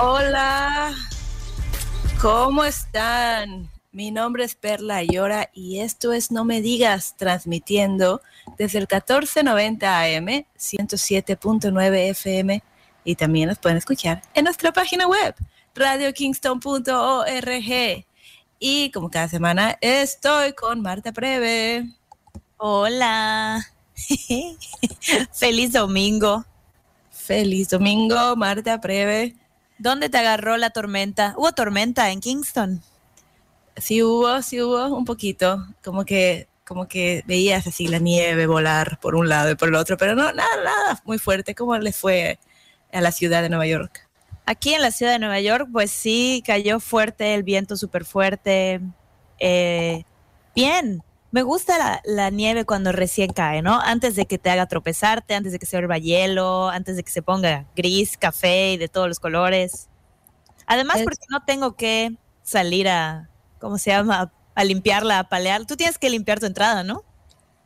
Hola, ¿cómo están? Mi nombre es Perla Ayora y esto es No Me Digas, transmitiendo desde el 1490 AM, 107.9 FM y también nos pueden escuchar en nuestra página web, radiokingston.org. Y como cada semana estoy con Marta Preve. Hola. Feliz domingo. Feliz domingo, Marta Preve. ¿Dónde te agarró la tormenta? ¿Hubo tormenta en Kingston? Sí hubo, sí hubo un poquito, como que como que veías así la nieve volar por un lado y por el otro, pero no, nada, nada muy fuerte. ¿Cómo le fue a la ciudad de Nueva York? Aquí en la ciudad de Nueva York, pues sí, cayó fuerte, el viento súper fuerte. Eh, bien, me gusta la, la, nieve cuando recién cae, ¿no? Antes de que te haga tropezarte, antes de que se vuelva hielo, antes de que se ponga gris, café y de todos los colores. Además, es... porque no tengo que salir a, ¿cómo se llama? A limpiarla, a palear. Tú tienes que limpiar tu entrada, ¿no?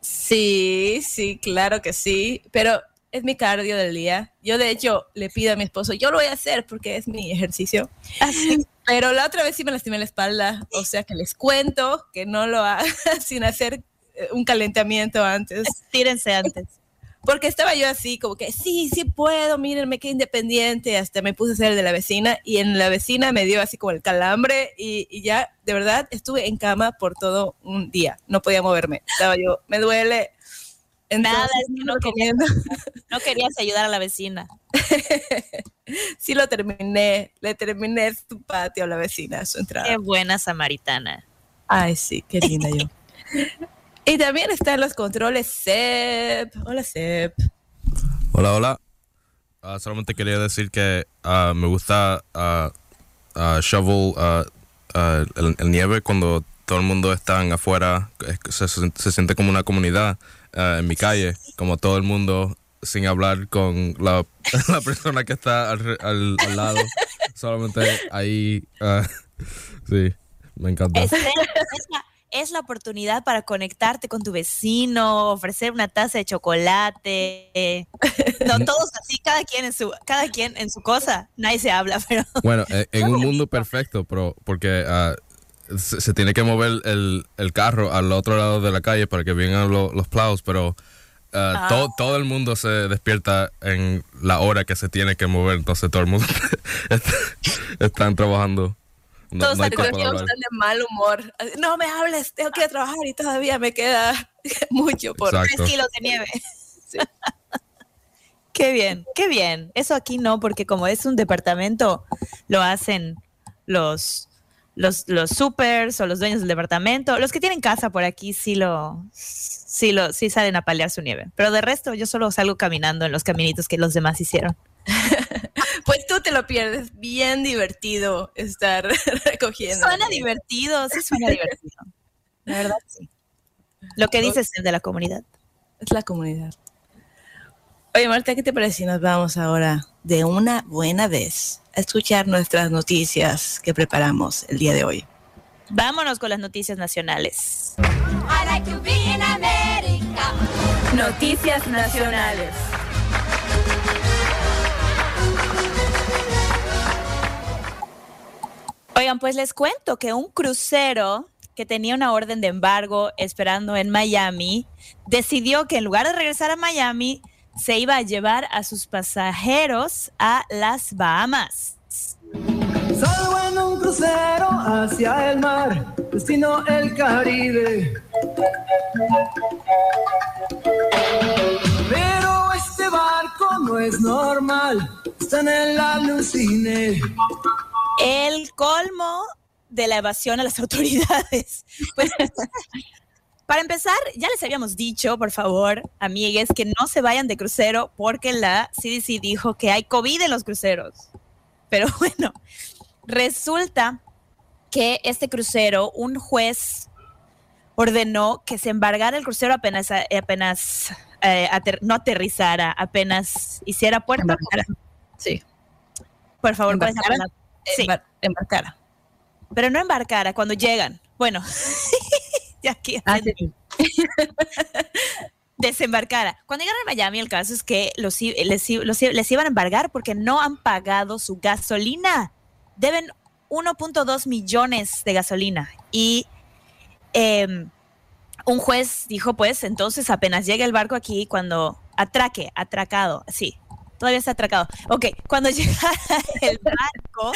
Sí, sí, claro que sí. Pero es mi cardio del día. Yo, de hecho, le pido a mi esposo, yo lo voy a hacer porque es mi ejercicio. Así. Pero la otra vez sí me lastimé la espalda. O sea que les cuento que no lo haga sin hacer eh, un calentamiento antes. Tírense antes. Porque estaba yo así, como que sí, sí puedo, mírenme qué independiente. Hasta me puse a ser de la vecina y en la vecina me dio así como el calambre y, y, ya, de verdad, estuve en cama por todo un día. No podía moverme. Estaba yo, me duele. Entonces, Nada, es que no, querías, no querías ayudar a la vecina. sí lo terminé, le terminé su patio a la vecina, su entrada. Qué buena samaritana. Ay, sí, qué linda yo. Y también están los controles Sep. Hola, Sep. Hola, hola. Uh, solamente quería decir que uh, me gusta uh, shovel el, el, nieve cuando todo el mundo está afuera. Se, se siente como una comunidad en mi calle, como todo el mundo sin hablar con la, la persona que está al, al, al lado. solamente ahí. sí, me encanta. Es, es, la, es la oportunidad para conectarte con tu vecino, ofrecer una taza de chocolate. No, todos así, cada quien en su, cada quien en su cosa. Nadie se habla, pero. Bueno, en un mundo perfecto, pero porque uh, se, se, tiene que mover el, el, carro al otro lado de la calle para que vengan lo, los plows, pero. Uh, ah. todo, todo el mundo se despierta en la hora que se tiene que mover, entonces todo el mundo está, están trabajando. No, Todos no están de mal humor. No me hables, tengo que ir a trabajar y todavía me queda mucho por Exacto. tres kilos de nieve. Sí. qué bien, qué bien. Eso aquí no, porque como es un departamento, lo hacen los, los, los supers o los dueños del departamento. Los que tienen casa por aquí sí lo, sí lo, sí salen a paliar su nieve. Pero de resto, yo solo salgo caminando en los caminitos que los demás hicieron. pues tú te lo pierdes. Bien divertido estar recogiendo. Suena divertido, sí suena divertido. La verdad, sí. Lo que dices es de la comunidad. Es la comunidad. Oye, Marta, ¿qué te parece si nos vamos ahora de una buena vez a escuchar nuestras noticias que preparamos el día de hoy? Vámonos con las noticias nacionales. Like noticias nacionales. Oigan, pues les cuento que un crucero que tenía una orden de embargo esperando en Miami decidió que en lugar de regresar a Miami se iba a llevar a sus pasajeros a las Bahamas. Salgo en un crucero hacia el mar, destino el Caribe. Pero este barco no es normal, está en el alucine. El colmo de la evasión a las autoridades. Pues Para empezar, ya les habíamos dicho, por favor, amigues, que no se vayan de crucero porque la CDC dijo que hay COVID en los cruceros. Pero bueno, resulta que este crucero, un juez ordenó que se embargara el crucero apenas, apenas eh, no aterrizara, apenas hiciera puerto. Embarcara. Sí. Por favor, ¿cuál es la Embarcara. palabra? Sí, Embar- embarcara. pero no embarcara cuando llegan. Bueno, ya aquí Ah, haciendo- sí. desembarcara. Cuando llegaron a Miami, el caso es que los, les, los les iban a embargar porque no han pagado su gasolina. Deben 1.2 millones de gasolina. Y em, un juez dijo, pues, entonces apenas llegue el barco aquí, cuando atraque, atracado, sí, todavía está atracado. Ok, cuando llegara el barco,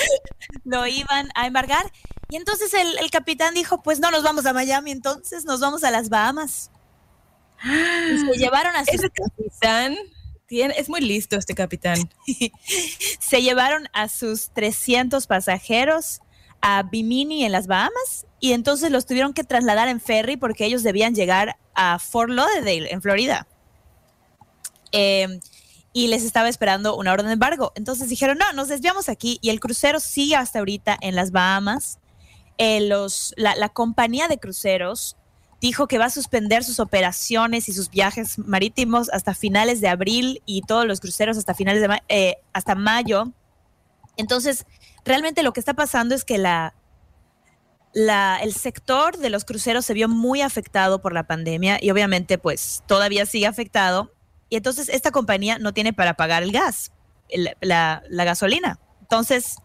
lo iban a embargar. Y entonces el, el capitán dijo, pues no nos vamos a Miami, entonces nos vamos a las Bahamas. Y se llevaron a sus, Ese capitán tiene, es muy listo este capitán. se llevaron a sus 300 pasajeros a Bimini en las Bahamas y entonces los tuvieron que trasladar en ferry porque ellos debían llegar a Fort Lauderdale en Florida. Eh, y les estaba esperando una orden de embargo. Entonces dijeron, no, nos desviamos aquí y el crucero sigue hasta ahorita en las Bahamas. Eh, los, la, la compañía de cruceros dijo que va a suspender sus operaciones y sus viajes marítimos hasta finales de abril y todos los cruceros hasta finales de eh, hasta mayo. Entonces, realmente lo que está pasando es que la, la, el sector de los cruceros se vio muy afectado por la pandemia y obviamente pues todavía sigue afectado. Y entonces esta compañía no tiene para pagar el gas, la, la gasolina. Entonces,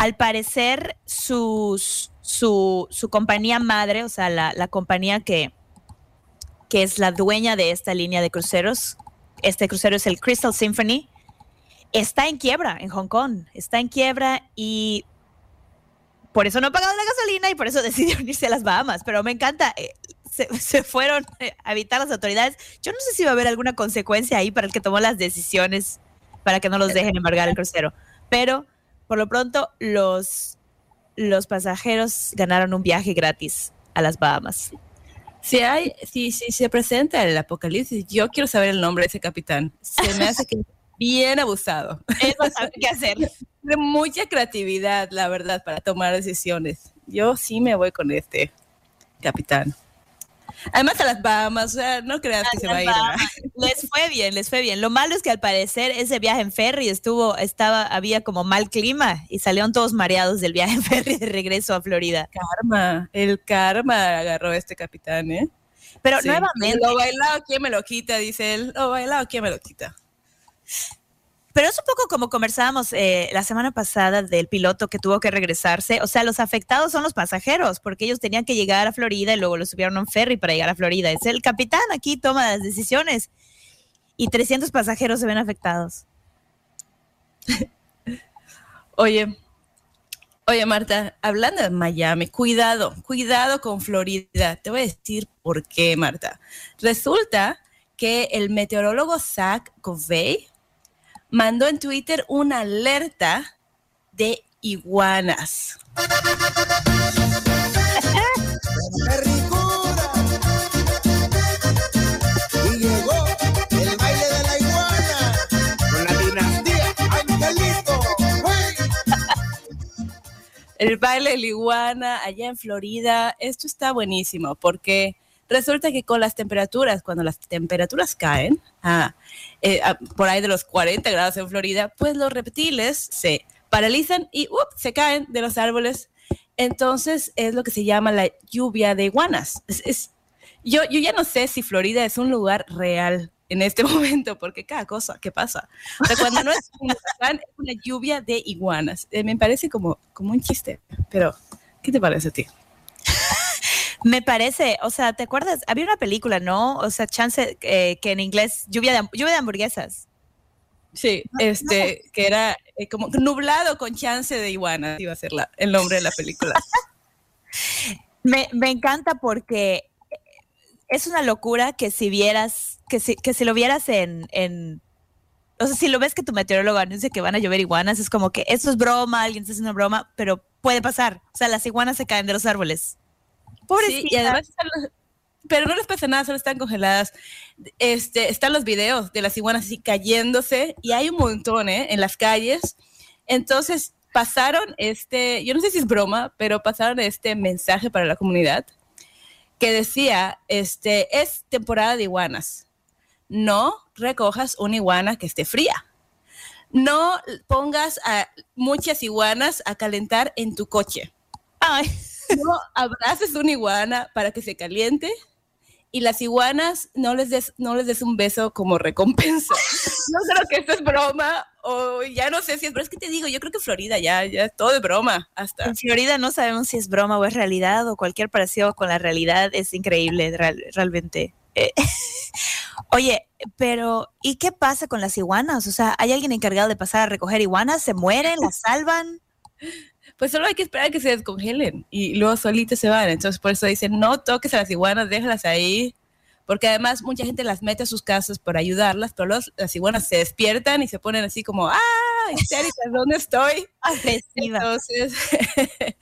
al parecer, sus, su, su compañía madre, o sea, la, la compañía que, que es la dueña de esta línea de cruceros, este crucero es el Crystal Symphony, está en quiebra en Hong Kong, está en quiebra y por eso no ha pagado la gasolina y por eso decidieron irse a las Bahamas. Pero me encanta, eh, se, se fueron a evitar las autoridades. Yo no sé si va a haber alguna consecuencia ahí para el que tomó las decisiones para que no los dejen embargar el crucero. Pero por lo pronto los, los pasajeros ganaron un viaje gratis a las Bahamas. Si hay, si, si se presenta el apocalipsis, yo quiero saber el nombre de ese capitán. Se me hace que bien abusado. A saber qué hacer. De mucha creatividad, la verdad, para tomar decisiones. Yo sí me voy con este capitán. Además a las Bahamas, o sea, no creas que se va a ir. Les fue bien, les fue bien. Lo malo es que al parecer ese viaje en ferry estuvo, estaba, había como mal clima y salieron todos mareados del viaje en ferry de regreso a Florida. Karma, el karma agarró este capitán, ¿eh? Pero Sí. nuevamente, Lo bailado, ¿quién me lo quita? Dice él. Lo bailado, ¿quién me lo quita? Pero es un poco como conversábamos eh, la semana pasada del piloto que tuvo que regresarse. O sea, los afectados son los pasajeros, porque ellos tenían que llegar a Florida y luego los subieron a un ferry para llegar a Florida. Es el capitán aquí toma las decisiones y 300 pasajeros se ven afectados. Oye, oye Marta, hablando de Miami, cuidado, cuidado con Florida. Te voy a decir por qué, Marta. Resulta que el meteorólogo Zach Covey mandó en Twitter una alerta de iguanas. El baile de la iguana allá en Florida, esto está buenísimo porque resulta que con las temperaturas, cuando las temperaturas caen, ah, eh, ah, por ahí de los 40 grados en Florida, pues los reptiles se paralizan y ¡up! se caen de los árboles. Entonces es lo que se llama la lluvia de iguanas. Es- es- yo, yo ya no sé si Florida es un lugar real en este momento, porque cada cosa que pasa. O sea, cuando no es un huracán, es una lluvia de iguanas. Eh, me parece como, como un chiste, pero ¿qué te parece a ti? Me parece, o sea, ¿te acuerdas? Había una película, ¿no? O sea, chance, eh, que en inglés, lluvia de, lluvia de hamburguesas. Sí, este, que era eh, como nublado con chance de iguanas, iba a ser la, el nombre de la película. Me, me encanta porque es una locura que si vieras, que si, que si lo vieras en, en, o sea, si lo ves que tu meteorólogo anuncia que van a llover iguanas, es como que esto es broma, alguien está haciendo broma, pero puede pasar. O sea, las iguanas se caen de los árboles. Sí, Pobrecita. y además están los, pero no les pasa nada, solo están congeladas. Este, están los videos de las iguanas así cayéndose y hay un montón ¿eh? en las calles. Entonces pasaron este, yo no sé si es broma, pero pasaron este mensaje para la comunidad que decía, este, es temporada de iguanas. No recojas una iguana que esté fría. No pongas a muchas iguanas a calentar en tu coche. Ay, No abraces una iguana para que se caliente y las iguanas no les des, no les des un beso como recompensa. No creo que esto es broma o ya no sé si es, pero es que te digo, yo creo que Florida ya, ya es todo de broma hasta. en Florida no sabemos si es broma o es realidad o cualquier parecido con la realidad es increíble real- realmente. Eh, Oye, pero ¿y qué pasa con las iguanas? O sea, ¿hay alguien encargado de pasar a recoger iguanas? ¿Se mueren? ¿Las salvan? Pues solo hay que esperar a que se descongelen y luego solitas se van. Entonces por eso dicen, no toques a las iguanas, déjalas ahí. Porque además mucha gente las mete a sus casas por ayudarlas, pero los- las iguanas se despiertan y se ponen así como, ¡ah! histéricas, ¿dónde estoy? Agresiva. Entonces,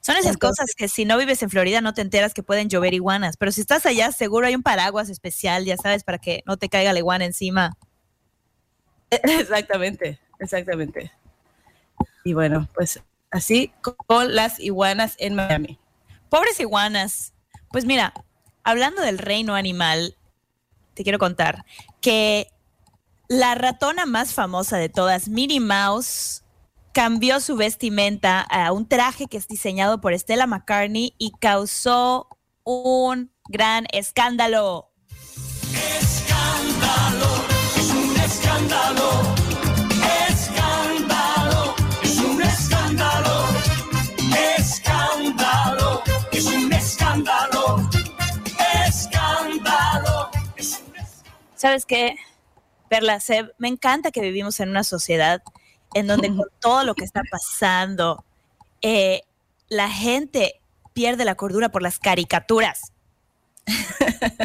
Son esas Entonces- cosas que si no vives en Florida no te enteras que pueden llover iguanas, pero si estás allá seguro hay un paraguas especial, ya sabes, para que no te caiga la iguana encima. exactamente, exactamente. Y bueno, pues así con las iguanas en Miami. Pobres iguanas. Pues mira, hablando del reino animal, te quiero contar que la ratona más famosa de todas, Minnie Mouse, cambió su vestimenta a un traje que es diseñado por Stella McCartney y causó un gran escándalo. ¿Sabes qué? Perla, Seb, me encanta que vivimos en una sociedad en donde con todo lo que está pasando, eh, la gente pierde la cordura por las caricaturas.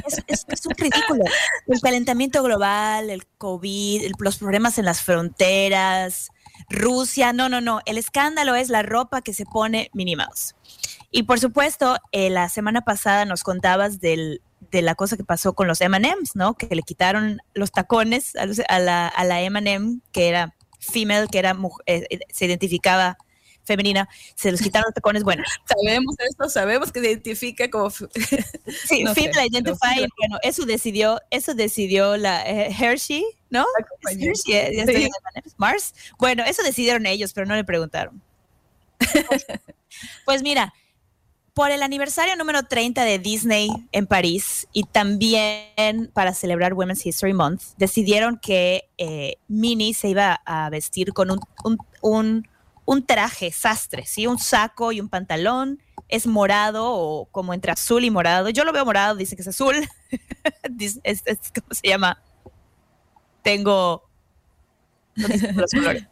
Es, es- es un ridículo. El calentamiento global, el COVID, el- los problemas en las fronteras, Rusia, no, no, no. El escándalo es la ropa que se pone Minnie. Y por supuesto, eh, la semana pasada nos contabas del, de la cosa que pasó con los M&M's, ¿no? Que le quitaron los tacones a, los- a la, a la M&M, que era female, que era eh, eh, se identificaba femenina, se los quitaron los tacones. Bueno, Sabemos esto, sabemos que se identifica como... sí, No pero identifier, sí. bueno, eso decidió, eso decidió la eh, Hershey, ¿no? ¿Es compañía. Hershey, eh, ya estoy Sí. en M&M's, Mars. Bueno, eso decidieron ellos, pero no le preguntaron. Pues mira, por el aniversario número 30 de Disney en París y también para celebrar Women's History Month, decidieron que eh, Minnie se iba a vestir con un, un- un- un traje sastre, ¿sí? Un saco y un pantalón. Es morado o como entre azul y morado. Yo lo veo morado, dicen que es azul. Dice- es, ¿Cómo se llama? Tengo... los colores.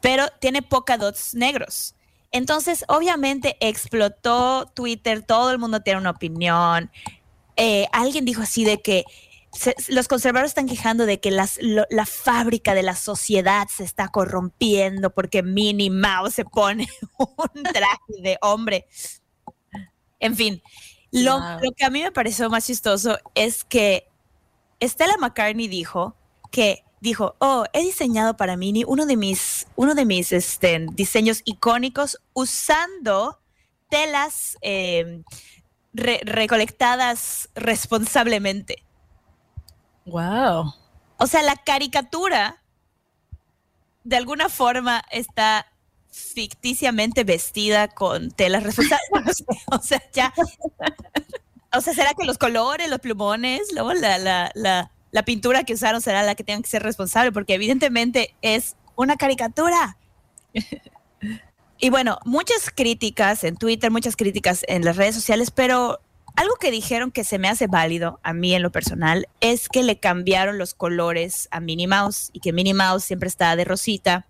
Pero tiene polka dots negros. Entonces, obviamente explotó Twitter, todo el mundo tiene una opinión. Eh, alguien dijo así de que se- los conservadores están quejando de que las- lo- la fábrica de la sociedad se está corrompiendo porque Minnie Mouse se pone un traje de hombre. En fin, lo, Wow. lo que a mí me pareció más chistoso es que Stella McCartney dijo que dijo, oh, he diseñado para Minnie uno de mis, uno de mis este, diseños icónicos usando telas eh, re- recolectadas responsablemente. Wow. O sea, la caricatura de alguna forma está ficticiamente vestida con telas sé, o sea, ya. O sea, ¿será que los colores, los plumones, luego la, la, la, la pintura que usaron será la que tengan que ser responsable? Porque evidentemente es una caricatura. Y bueno, muchas críticas en Twitter, muchas críticas en las redes sociales, pero algo que dijeron que se me hace válido a mí en lo personal es que le cambiaron los colores a Minnie Mouse y que Minnie Mouse siempre está de rosita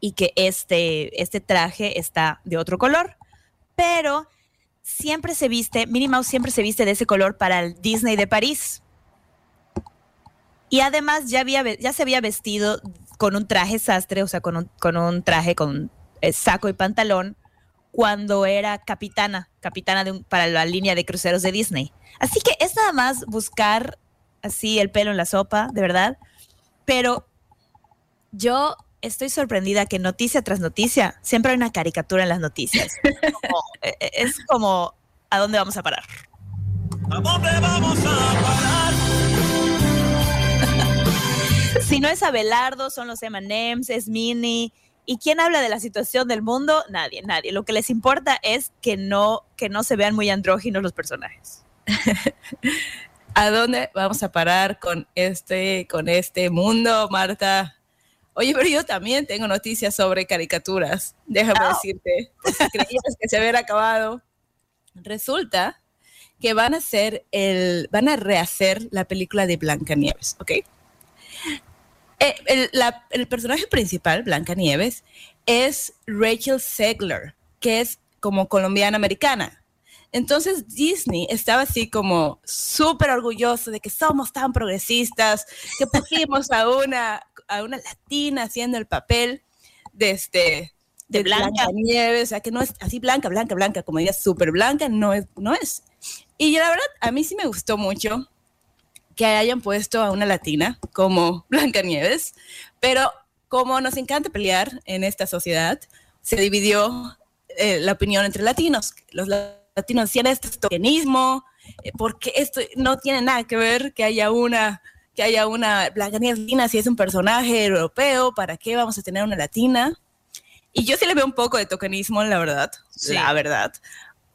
y que este, este traje está de otro color. Pero siempre se viste, Minnie Mouse siempre se viste de ese color para el Disney de París. Y además ya, había, ya se había vestido con un traje sastre, o sea, con un, con un traje con eh, saco y pantalón, cuando era capitana, capitana de un- para la línea de cruceros de Disney. Así que es nada más buscar así el pelo en la sopa, de verdad. Pero yo estoy sorprendida que noticia tras noticia siempre hay una caricatura en las noticias. Como- eh, eh, es como, ¿a dónde vamos a parar? ¿A dónde vamos a parar? Si no es Abelardo, son los M&M's, es Minnie. ¿Y quién habla de la situación del mundo? Nadie, nadie. Lo que les importa es que no, que no se vean muy andróginos los personajes. ¿A dónde vamos a parar con este, con este mundo, Marta? Oye, pero yo también tengo noticias sobre caricaturas. Déjame Oh. decirte, creías que se habían acabado. Resulta que van a hacer el, van a rehacer la película de Blancanieves, ¿ok? Eh, el, la- el personaje principal, Blancanieves, es Rachel Segler, que es como colombiana americana. Entonces Disney estaba así como súper orgulloso de que somos tan progresistas, que pusimos a una, a una latina haciendo el papel de este De Blanca. Nieves, o sea que no es así blanca, blanca, blanca, como diría súper blanca, no es, no es. Y la verdad, a mí sí me gustó mucho que hayan puesto a una latina como Blancanieves, pero como nos encanta pelear en esta sociedad, se dividió eh, la opinión entre latinos. Los la- latinos decían esto es tokenismo, eh, porque esto no tiene nada que ver que haya una que haya una Blancanieves latina si es un personaje europeo, ¿para qué vamos a tener una latina? Y yo sí le veo un poco de tokenismo, la verdad, Sí. la verdad.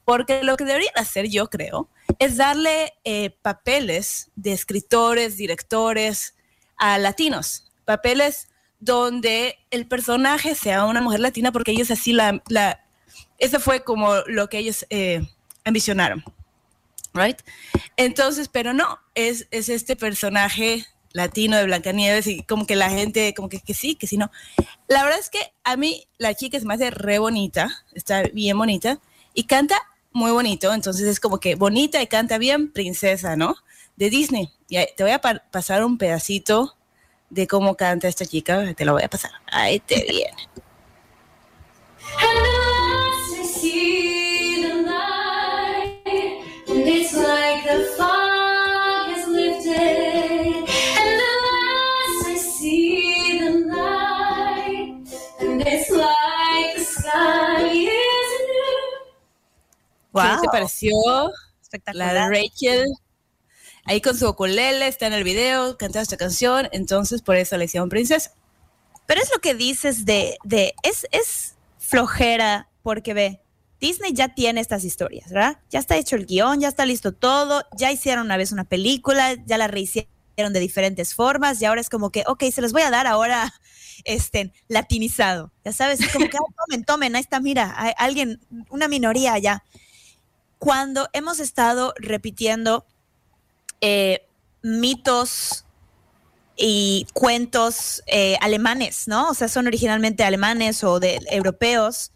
Porque lo que deberían hacer, yo creo, es darle eh, papeles de escritores, directores a latinos. Papeles donde el personaje sea una mujer latina, porque ellos así la... la eso fue como lo que ellos eh, ambicionaron. Right? Entonces, pero no, es, es este personaje latino de Blancanieves y como que la gente, como que, que sí, que sí, no. La verdad es que a mí la chica es más de re bonita, está bien bonita y canta muy bonito, entonces es como que bonita y canta bien, princesa, ¿no? De Disney. Y te voy a pa- pasar un pedacito de cómo canta esta chica, te lo voy a pasar. Ahí te viene. ¿Qué te pareció? La espectacular. de Rachel, ahí con su ukulele, está en el video, cantando esta canción, entonces por eso le hicieron princesa. Pero es lo que dices de, de es, es flojera, porque ve, Disney ya tiene estas historias, ¿verdad? Ya está hecho el guion, ya está listo todo, ya hicieron una vez una película, ya la rehicieron de diferentes formas y ahora es como que, ok, se los voy a dar ahora este, latinizado, ya sabes, es como que, "Ah, tomen, tomen, ahí está, mira, hay alguien, una minoría allá. Cuando hemos estado repitiendo eh, mitos y cuentos eh, alemanes, ¿no? O sea, son originalmente alemanes o de europeos.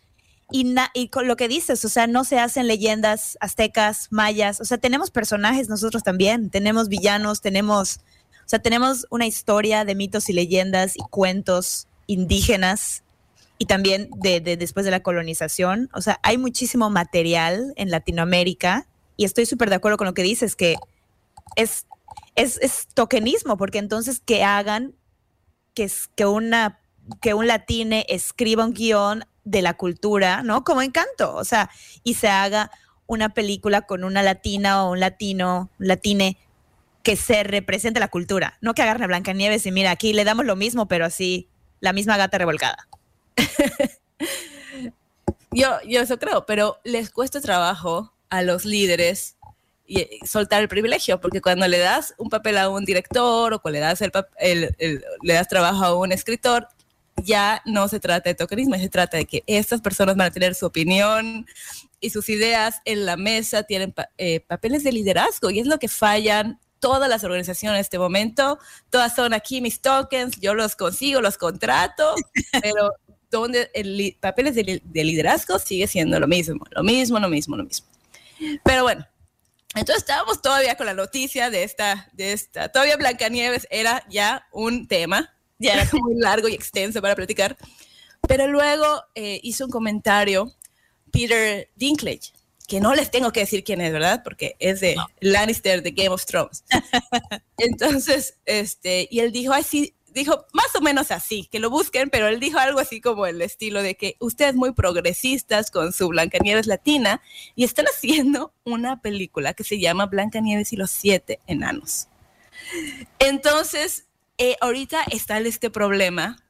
Y, y con lo que dices, o sea, no se hacen leyendas aztecas, mayas, o sea, tenemos personajes nosotros también, tenemos villanos, tenemos, o sea, tenemos una historia de mitos y leyendas y cuentos indígenas y también de, de después de la colonización, o sea, hay muchísimo material en Latinoamérica y estoy súper de acuerdo con lo que dices, que es tokenismo, porque entonces que hagan que, un latine escriba un guion de la cultura, ¿no? Como encanto, o sea, y se haga una película con una latina o un latino, un latine que se represente la cultura, no que agarren a Blancanieves y mira, aquí le damos lo mismo, pero así, la misma gata revolcada. Yo, yo eso creo, pero les cuesta trabajo a los líderes y, eh, soltar el privilegio, porque cuando le das un papel a un director o cuando le das, el, el- el- le das trabajo a un escritor, ya no se trata de tokenismo, se trata de que estas personas van a tener su opinión y sus ideas en la mesa, tienen pa- eh, papeles de liderazgo y es lo que fallan todas las organizaciones en este momento. Todas son aquí mis tokens, yo los consigo, los contrato, pero donde el papeles de, de liderazgo sigue siendo lo mismo, lo mismo, lo mismo, lo mismo. Pero bueno, entonces estábamos todavía con la noticia de esta, de esta, todavía Blancanieves era ya un tema, ya era muy largo y extenso para platicar, pero luego eh, hizo un comentario Peter Dinklage, que no les tengo que decir quién es, ¿verdad? Porque es de Lannister de Game of Thrones. Entonces, este, y él dijo, ay, sí, dijo más o menos así, que lo busquen, pero él dijo algo así como el estilo de que ustedes muy progresistas con su Blancanieves latina y están haciendo una película que se llama Blancanieves y los siete enanos. Entonces, eh, ahorita está este problema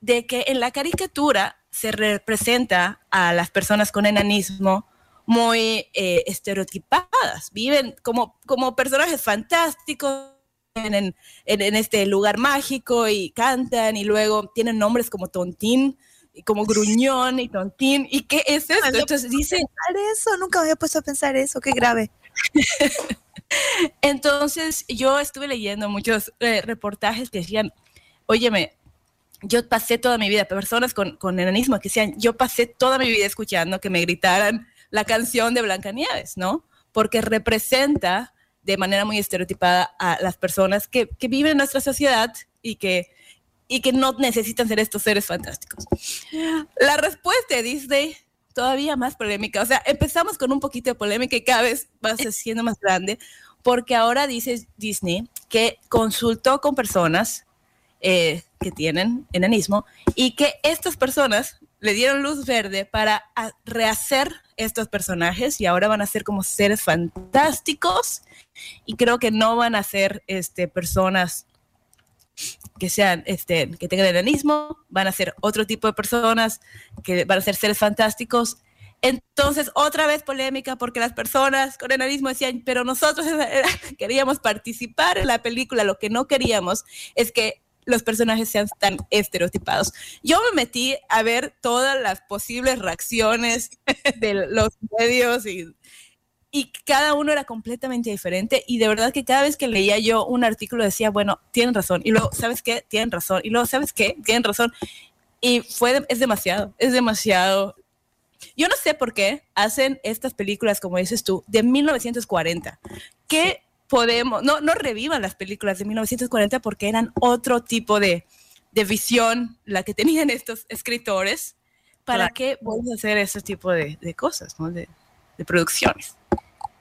de que en la caricatura se representa a las personas con enanismo muy eh, estereotipadas, viven como, como personajes fantásticos en, en, en este lugar mágico y cantan y luego tienen nombres como Tontín y como Gruñón y Tontín. ¿Y qué es esto? Entonces dice, eso, nunca me había puesto a pensar eso, qué grave. Entonces yo estuve leyendo muchos eh, reportajes que decían, óyeme, yo pasé toda mi vida, personas con, con enanismo que decían, yo pasé toda mi vida escuchando que me gritaran la canción de Blancanieves, ¿no? Porque representa de manera muy estereotipada a las personas que, que viven en nuestra sociedad y que, y que no necesitan ser estos seres fantásticos. La respuesta de Disney todavía más polémica. O sea, empezamos con un poquito de polémica y cada vez va siendo más grande, porque ahora dice Disney que consultó con personas eh, que tienen enanismo y que estas personas le dieron luz verde para rehacer estos personajes y ahora van a ser como seres fantásticos y creo que no van a ser este, personas que sean, este, que tengan enanismo, van a ser otro tipo de personas que van a ser seres fantásticos. Entonces, otra vez polémica porque las personas con enanismo decían, pero nosotros queríamos participar en la película, lo que no queríamos es que los personajes sean tan estereotipados. Yo me metí a ver todas las posibles reacciones de los medios y, cada uno era completamente diferente y de verdad que cada vez que leía yo un artículo decía, bueno, tienen razón y luego, ¿sabes qué? Tienen razón y luego, ¿sabes qué? Tienen razón. Y fue, es demasiado, es demasiado. Yo no sé por qué hacen estas películas, como dices tú, de 1940. ¿Qué podemos, no, no revivan las películas de 1940 porque eran otro tipo de, de visión la que tenían estos escritores. ¿Para Claro. qué vamos a hacer ese tipo de, de cosas, ¿no? de, de producciones?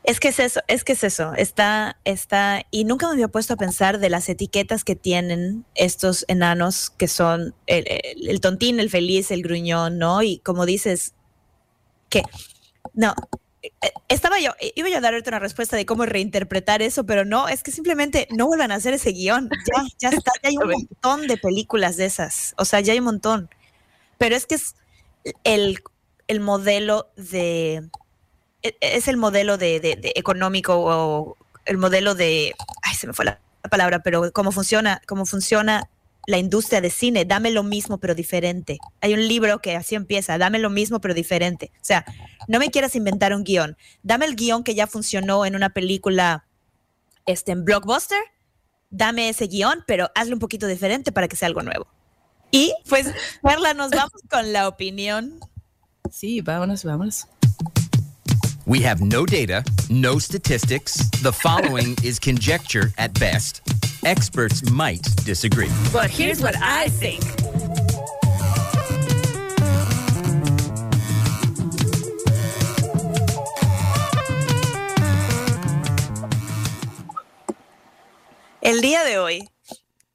Es que es eso, es que es eso. Está, está, y nunca me había puesto a pensar de las etiquetas que tienen estos enanos que son el, el- el tontín, el feliz, el gruñón, ¿no? Y como dices, que no. Estaba yo, iba yo a dar ahorita una respuesta de cómo reinterpretar eso, pero no, es que simplemente no vuelvan a hacer ese guion. Ya, ya está, ya hay un montón de películas de esas. O sea, ya hay un montón. Pero es que es el, el modelo de e- es el modelo de, de- de económico o el modelo de, ay, se me fue la, la palabra, pero cómo funciona, cómo funciona la industria de cine, dame lo mismo pero diferente. Hay un libro que así empieza, dame lo mismo pero diferente. O sea, no me quieras inventar un guion, dame el guion que ya funcionó en una película este, en blockbuster, dame ese guion, pero hazlo un poquito diferente para que sea algo nuevo. Y pues, Perla, nos vamos con la opinión. Sí, vámonos, vámonos. We have no data, no statistics. The following is conjecture at best. Experts might disagree. But here's what I think. El día de hoy,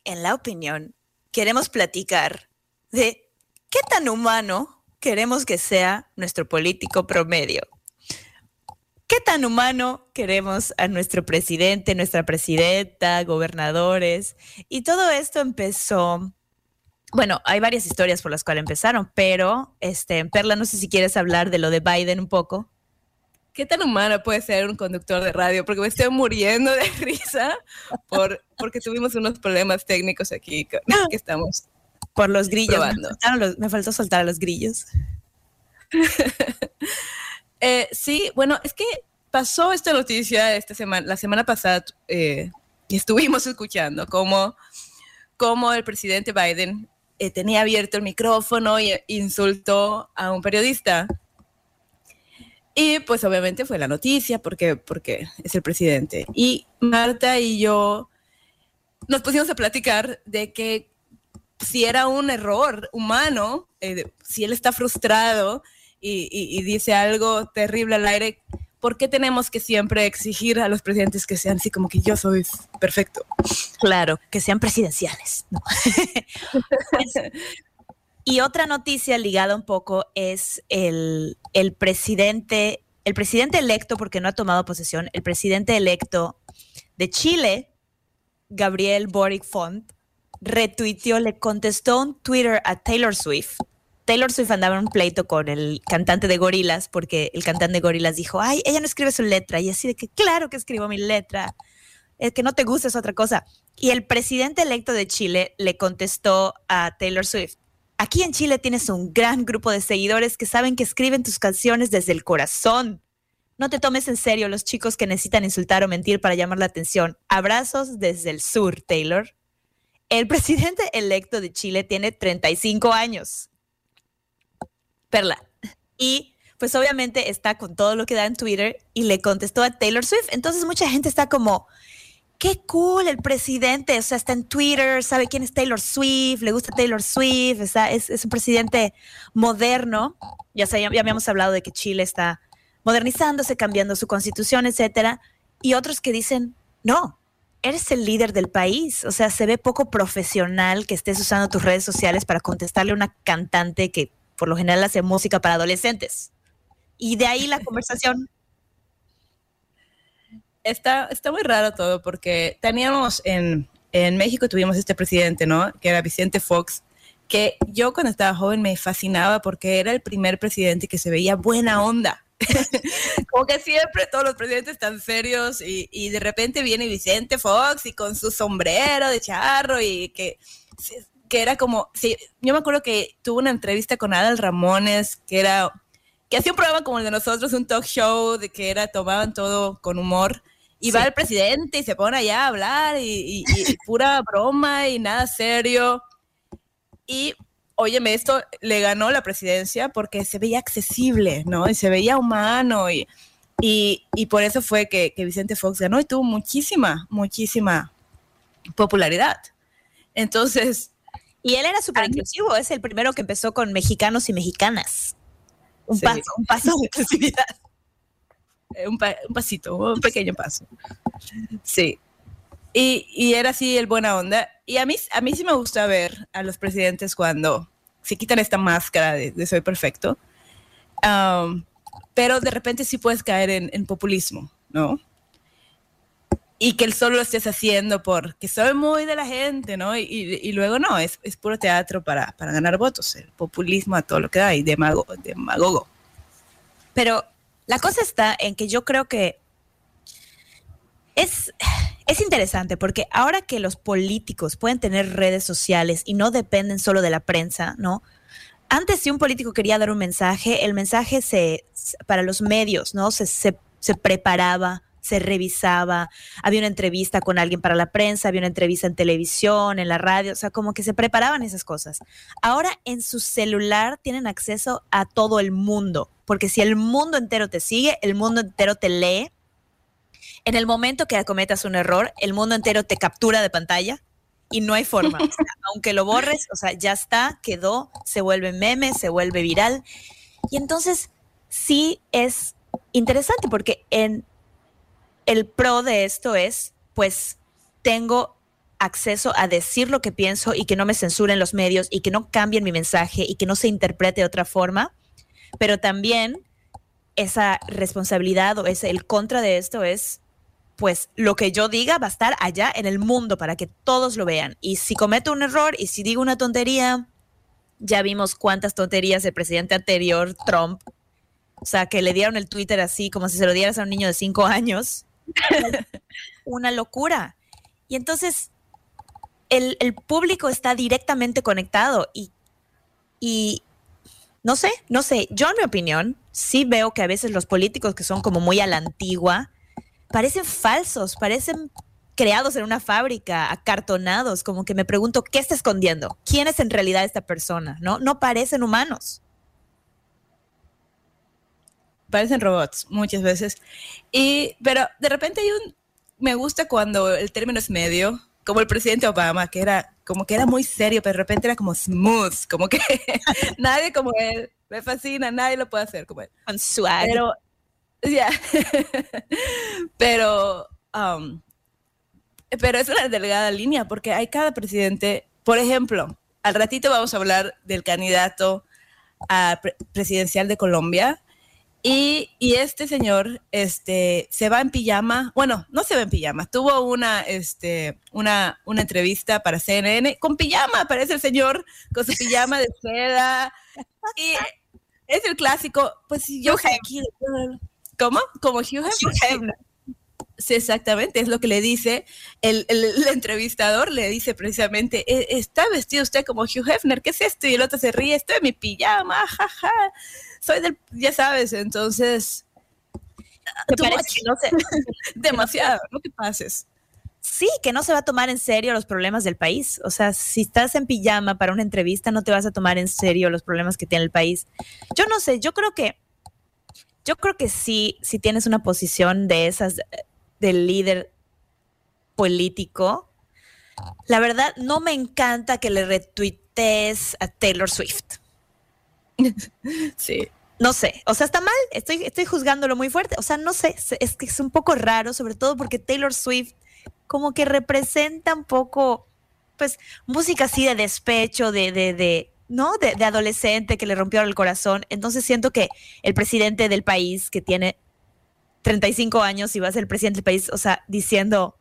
en la opinión, queremos platicar de qué tan humano queremos que sea nuestro político promedio. ¿Qué tan humano queremos a nuestro presidente, nuestra presidenta, gobernadores? Y todo esto empezó, bueno, hay varias historias por las cuales empezaron, pero, este, Perla, no sé si quieres hablar de lo de Biden un poco. ¿Qué tan humana puede ser un conductor de radio? Porque me estoy muriendo de risa por, porque tuvimos unos problemas técnicos aquí que, que estamos. Por los grillos. Me, los- me faltó soltar a los grillos. Eh, sí, bueno, es que pasó esta noticia esta semana, la semana pasada eh, estuvimos escuchando cómo, cómo el presidente Biden eh, tenía abierto el micrófono y insultó a un periodista. Y pues obviamente fue la noticia porque, porque es el presidente. Y Marta y yo nos pusimos a platicar de que si era un error humano, eh, si él está frustrado y, y- y dice algo terrible al aire, ¿por qué tenemos que siempre exigir a los presidentes que sean así como que yo soy perfecto? Claro, que sean presidenciales. ¿no? Pues, y otra noticia ligada un poco es el, el presidente, el presidente electo, porque no ha tomado posesión, el presidente electo de Chile, Gabriel Boric Font, retuiteó, le contestó un Twitter a Taylor Swift. Taylor Swift andaba en un pleito con el cantante de Gorilas, porque el cantante de Gorilas dijo, ay, ella no escribe su letra. Y así de que, claro que escribo mi letra. El que no te gusta es otra cosa. Y el presidente electo de Chile le contestó a Taylor Swift, aquí en Chile tienes un gran grupo de seguidores que saben que escriben tus canciones desde el corazón. No te tomes en serio los chicos que necesitan insultar o mentir para llamar la atención. Abrazos desde el sur, Taylor. El presidente electo de Chile tiene 35 años. Perla. Y pues obviamente está con todo lo que da en Twitter y le contestó a Taylor Swift. Entonces mucha gente está como, qué cool el presidente, o sea, está en Twitter, sabe quién es Taylor Swift, le gusta Taylor Swift, es, es un presidente moderno. Ya, sé, ya, ya habíamos hablado de que Chile está modernizándose, cambiando su constitución, etcétera. Y otros que dicen, no, eres el líder del país. O sea, se ve poco profesional que estés usando tus redes sociales para contestarle a una cantante que por lo general hace música para adolescentes. Y de ahí la conversación. Está, está muy raro todo porque teníamos en, en México tuvimos este presidente, ¿no? Que era Vicente Fox, que yo cuando estaba joven me fascinaba porque era el primer presidente que se veía buena onda. Como que siempre todos los presidentes tan serios y, y de repente viene Vicente Fox y con su sombrero de charro y que, que era como, sí, yo me acuerdo que tuvo una entrevista con Adal Ramones, que era, que hacía un programa como el de nosotros, un talk show, de que era, tomaban todo con humor. Y va el presidente y se pone allá a hablar y, y- y pura broma y nada serio. Y, óyeme, esto le ganó la presidencia porque se veía accesible, ¿no? Y se veía humano y, y, y por eso fue que, que Vicente Fox ganó y tuvo muchísima, muchísima popularidad. Entonces... Y él era súper inclusivo, es el primero que empezó con mexicanos y mexicanas. Un Sí. paso, un paso de inclusividad. Eh, un, pa- un pasito, un pequeño paso. Sí. Y, y era así el buena onda. Y a mí, a mí sí me gusta ver a los presidentes cuando se quitan esta máscara de, de soy perfecto. Pero de repente sí puedes caer en, en populismo, ¿no? Y que solo lo estés haciendo porque soy muy de la gente, ¿no? Y, luego no, es, es puro teatro para, para ganar votos, el populismo a todo lo que da y demago, demagogo. Pero la cosa está en que yo creo que es, es interesante porque ahora que los políticos pueden tener redes sociales y no dependen solo de la prensa, ¿no? Antes si un político quería dar un mensaje, el mensaje se, para los medios, ¿no? Se, se preparaba, se revisaba, había una entrevista con alguien para la prensa, había una entrevista en televisión, en la radio, o sea, como que se preparaban esas cosas. Ahora en su celular tienen acceso a todo el mundo, porque si el mundo entero te sigue, el mundo entero te lee. En el momento que cometas un error, el mundo entero te captura de pantalla y no hay forma. O sea, aunque lo borres, o sea, ya está, quedó, se vuelve meme, se vuelve viral. Y entonces sí es interesante porque en el pro de esto es, pues, tengo acceso a decir lo que pienso y que no me censuren los medios y que no cambien mi mensaje y que no se interprete de otra forma, pero también esa responsabilidad o ese, el contra de esto es, pues, lo que yo diga va a estar allá en el mundo para que todos lo vean. Y si cometo un error y si digo una tontería, ya vimos cuántas tonterías el presidente anterior, Trump, o sea, que le dieron el Twitter así como si se lo dieras a un niño de cinco años. Una locura. Y entonces el, el público está directamente conectado y, y no sé, no sé, yo en mi opinión sí veo que a veces los políticos que son como muy a la antigua parecen falsos, parecen creados en una fábrica, acartonados, como que me pregunto, ¿qué está escondiendo? ¿Quién es en realidad esta persona? No, no parecen humanos. Parecen robots muchas veces. Y, pero de repente hay un, me gusta cuando el término es medio, como el presidente Obama, que era como que era muy serio, pero de repente era como smooth, como que nadie como él Me fascina, nadie lo puede hacer como él. Con swag. Pero, ya. pero, um, pero es una delgada línea porque hay cada presidente, por ejemplo, al ratito vamos a hablar del candidato a pre- presidencial de Colombia. Y, y este señor este, se va en pijama, bueno, no se va en pijama, tuvo una, este, una, una entrevista para CNN con pijama, aparece el señor con su pijama de seda. Y es el clásico, pues si yo aquí, ¿Cómo? Como Hugh Hefner. Sí, exactamente, es lo que le dice el, el- el entrevistador, le dice precisamente, "E- está vestido usted como Hugh Hefner, ¿qué es esto? Y el otro se ríe, estoy en mi pijama, jaja, soy del, ya sabes, entonces, ¿Te too parece much, que no se- demasiado, no te pases. Sí, que no se va a tomar en serio los problemas del país. O sea, si estás en pijama para una entrevista, no te vas a tomar en serio los problemas que tiene el país. Yo no sé, yo creo que, yo creo que sí, si tienes una posición de esas, del líder político, la verdad no me encanta que le retuitees a Taylor Swift. Sí, No sé, o sea, está mal, estoy, estoy juzgándolo muy fuerte. O sea, no sé, es que es un poco raro, sobre todo porque Taylor Swift como que representa un poco, pues, música así de despecho, de, de, de ¿no? De, de adolescente que le rompió el corazón. Entonces siento que el presidente del país, que tiene 35 años y va a ser el presidente del país, o sea, diciendo,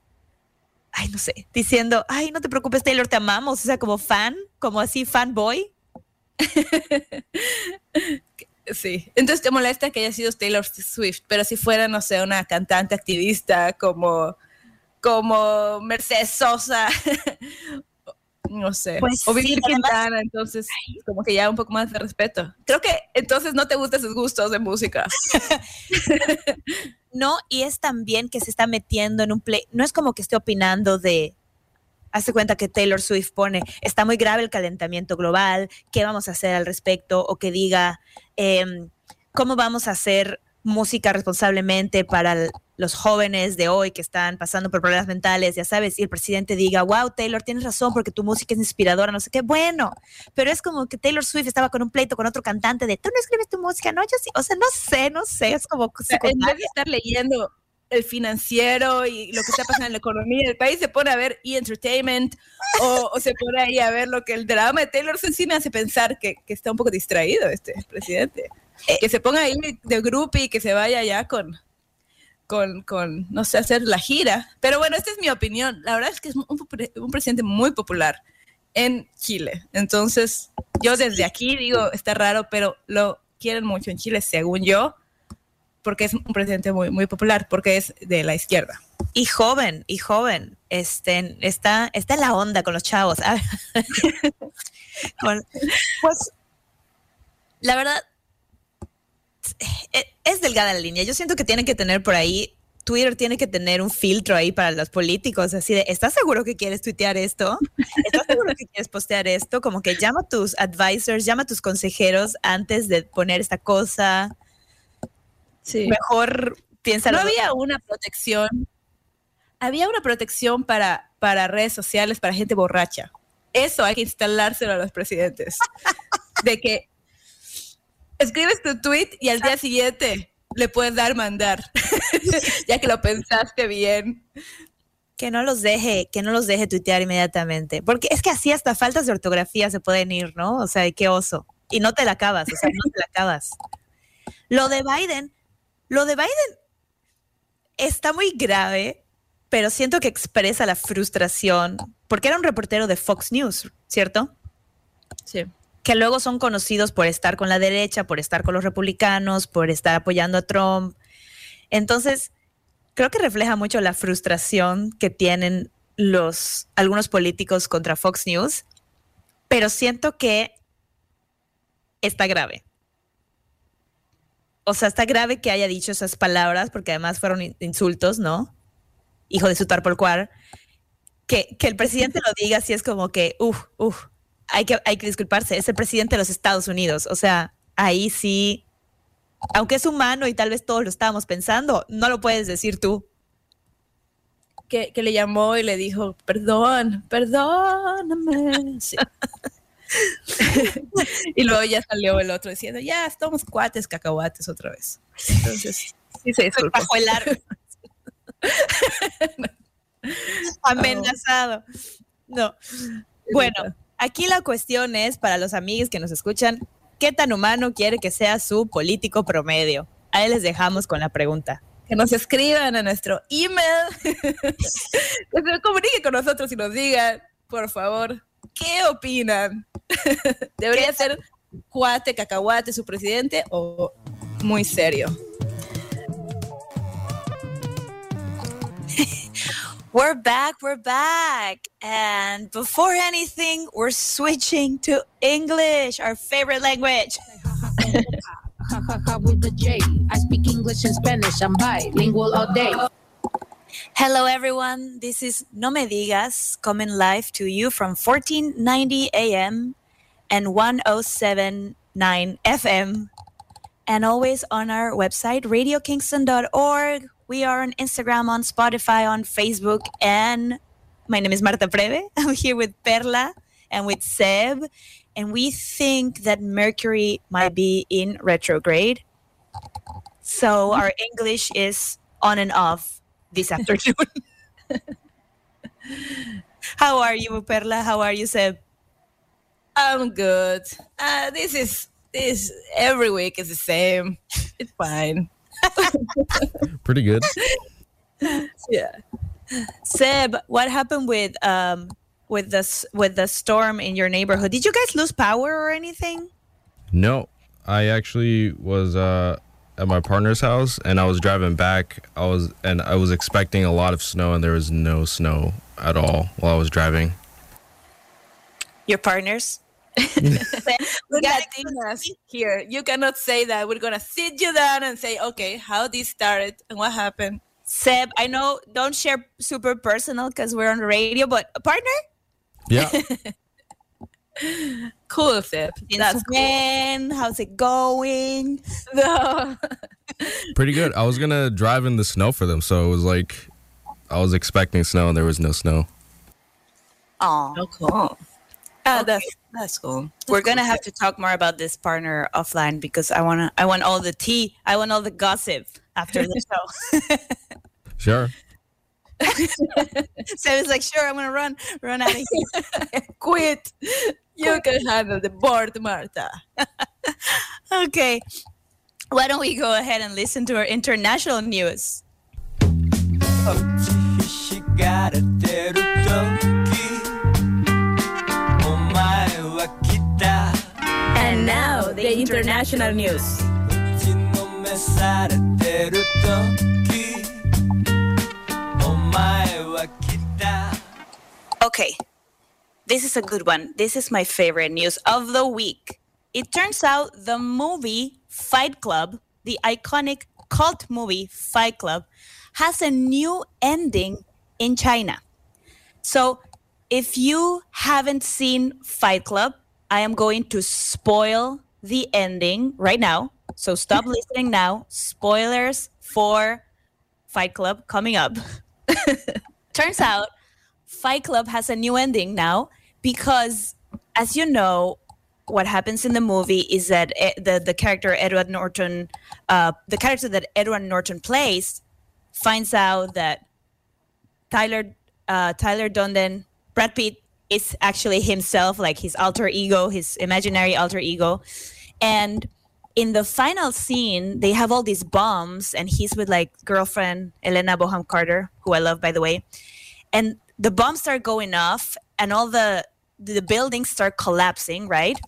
ay, no sé, diciendo, ay, no te preocupes, Taylor, te amamos, o sea, como fan, como así, fanboy. sí. Entonces te molesta que haya sido Taylor Swift, pero si fuera, no sé, una cantante activista como, como Mercedes Sosa, no sé, Pues o sí, Vivir además- Quintana, entonces como que ya un poco más de respeto. Creo que entonces no te gustan sus gustos de música. No, y es también que se está metiendo en un play. No es como que esté opinando de. Hace cuenta que Taylor Swift pone, está muy grave el calentamiento global, ¿qué vamos a hacer al respecto? O que diga, em, ¿cómo vamos a hacer música responsablemente para los jóvenes de hoy que están pasando por problemas mentales? Ya sabes, y el presidente diga, wow, Taylor, tienes razón porque tu música es inspiradora, no sé qué. Bueno, pero es como que Taylor Swift estaba con un pleito con otro cantante de, tú no escribes tu música, no, yo sí. O sea, no sé, no sé, es como. En vez de estar leyendo el financiero y lo que está pasando en la economía del país, se pone a ver e-entertainment o, o se pone ahí a ver lo que el drama de Taylor Swift sí me hace pensar que, que está un poco distraído este presidente. que se ponga ahí de grupo y que se vaya ya con, con, con, no sé, hacer la gira. Pero bueno, esta es mi opinión. La verdad es que es un, un presidente muy popular en Chile. Entonces, yo desde aquí digo, está raro, pero lo quieren mucho en Chile, según yo, porque es un presidente muy, muy popular, porque es de la izquierda. Y joven, y joven. Este, está, está en la onda con los chavos. Con- pues, la verdad, eh, es delgada la línea. Yo siento que tienen que tener por ahí, Twitter tiene que tener un filtro ahí para los políticos, así de, ¿estás seguro que quieres tuitear esto? ¿Estás seguro que quieres postear esto? Como que llama a tus advisors, llama a tus consejeros antes de poner esta cosa. Sí. Mejor piensa No había una protección. Había una protección para, para redes sociales, para gente borracha. Eso hay que instalárselo a los presidentes. De que escribes tu tweet y al día siguiente le puedes dar mandar, ya que lo pensaste bien. que no los deje, que no los deje tuitear inmediatamente. Porque es que así hasta faltas de ortografía se pueden ir, ¿no? O sea, qué oso. Y no te la acabas, o sea, no te la acabas. Lo de Biden, lo de Biden está muy grave, pero siento que expresa la frustración, porque era un reportero de Fox News, ¿cierto? Sí. que luego son conocidos por estar con la derecha, por estar con los republicanos, por estar apoyando a Trump. Entonces, creo que refleja mucho la frustración que tienen los algunos políticos contra Fox News, pero siento que está grave. O sea, está grave que haya dicho esas palabras, porque además fueron in- insultos, ¿no? Hijo de su por cual. Que, que el presidente lo diga así es como que, uff, uff, hay que, hay que disculparse, es el presidente de los Estados Unidos. O sea, ahí sí, aunque es humano y tal vez todos lo estábamos pensando, no lo puedes decir tú. Que, que le llamó y le dijo, perdón, perdóname. Sí. Y luego ya salió el otro diciendo, ya estamos cuates cacahuates otra vez. Entonces, sí se disculpó. Bajo el árbol. Amenazado. No. Bueno, aquí la cuestión es para los amigos que nos escuchan, ¿qué tan humano quiere que sea su político promedio? Ahí les dejamos con la pregunta. Que nos escriban a nuestro email. que se comuniquen con nosotros y nos digan, por favor, ¿qué opinan? ¿Debería ser cuate, cacahuate su presidente o muy serio? We're back, we're back. And before anything, we're switching to English, our favorite language. Ha ha ha with the J. I speak English and Spanish. I'm bilingual all day. Hello, everyone. This is No Me Digas coming live to you from 1490 AM and 1079 FM, and always on our website, radiokingston.org. We are on Instagram, on Spotify, on Facebook, and my name is Marta Preve. I'm here with Perla and with Seb, and we think that Mercury might be in retrograde. So our English is on and off this afternoon. How are you, Perla? How are you, Seb? I'm good. Uh, this is this every week is the same. It's fine. Pretty good. Yeah. Seb, what happened with um with the s- with the storm in your neighborhood? Did you guys lose power or anything? No, I actually was uh, at my partner's house and I was driving back. I was and I was expecting a lot of snow and there was no snow at all while I was driving. Your partners? We're gotta Latinas here. You cannot say that. We're gonna sit you down and say, okay, how this started and what happened. Seb, I know don't share super personal because we're on the radio, but a partner? Yeah. Cool, Seb. Since That's cool. How's it going? No. Pretty good. I was gonna drive in the snow for them, so it was like I was expecting snow and there was no snow. Oh, Oh, cool. Ah, that's that's cool. we're gonna have to talk more about this partner offline because I wanna I want all the tea. I want all the gossip after the show. Sure. Seb is like, sure, I'm gonna run, run out of here. Quit. You can handle the board, Marta. okay. Why don't we go ahead and listen to our international news? And now, the international news. Okay, this is a good one. This is my favorite news of the week. It turns out the movie Fight Club, the iconic cult movie Fight Club, has a new ending in China. So, if you haven't seen Fight Club, I am going to spoil the ending right now. So, stop listening now. Spoilers for Fight Club coming up. Turns out Fight Club has a new ending now because, as you know, what happens in the movie is that eh, the the character Edward Norton, uh, the character that Edward Norton plays, finds out that Tyler uh, Tyler Dunden, Brad Pitt, is actually himself, like his alter ego, his imaginary alter ego, and in the final scene, they have all these bombs, and he's with like girlfriend Elena Boham Carter, who I love by the way, and the bombs start going off, and all the the buildings start collapsing, right?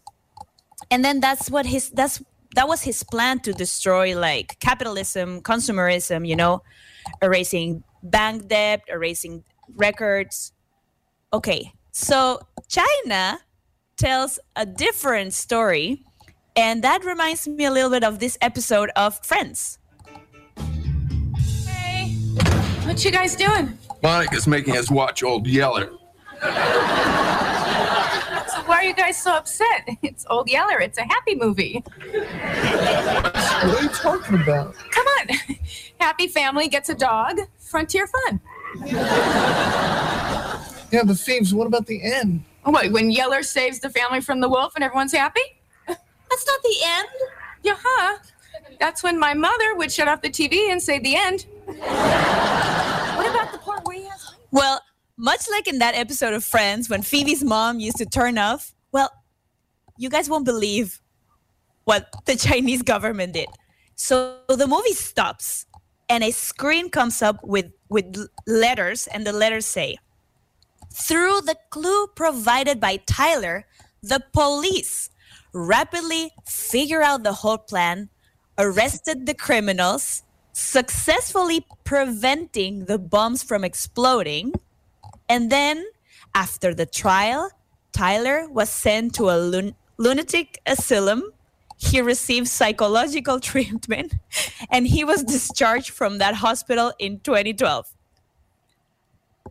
And then that's what his that's that was his plan to destroy like capitalism, consumerism, you know, erasing bank debt, erasing records. Okay, so China tells a different story, and that reminds me a little bit of this episode of Friends. Hey, what you guys doing? Mike is making us watch Old Yeller. So why are you guys so upset? It's Old Yeller. It's a happy movie. What are you talking about? Come on. Happy family gets a dog. Frontier fun. Yeah, but Phoebes, what about the end? Oh, what, when Yeller saves the family from the wolf and everyone's happy? That's not the end. Yeah, huh? That's when my mother would shut off the TV and say the end. what about the part where he has Well, much like in that episode of Friends when Phoebe's mom used to turn off, well, you guys won't believe what the Chinese government did. So the movie stops and a screen comes up with with letters and the letters say through the clue provided by Tyler, the police rapidly figure out the whole plan, arrested the criminals, successfully preventing the bombs from exploding, and then after the trial, Tyler was sent to a lun- lunatic asylum. He received psychological treatment and he was discharged from that hospital in 2012.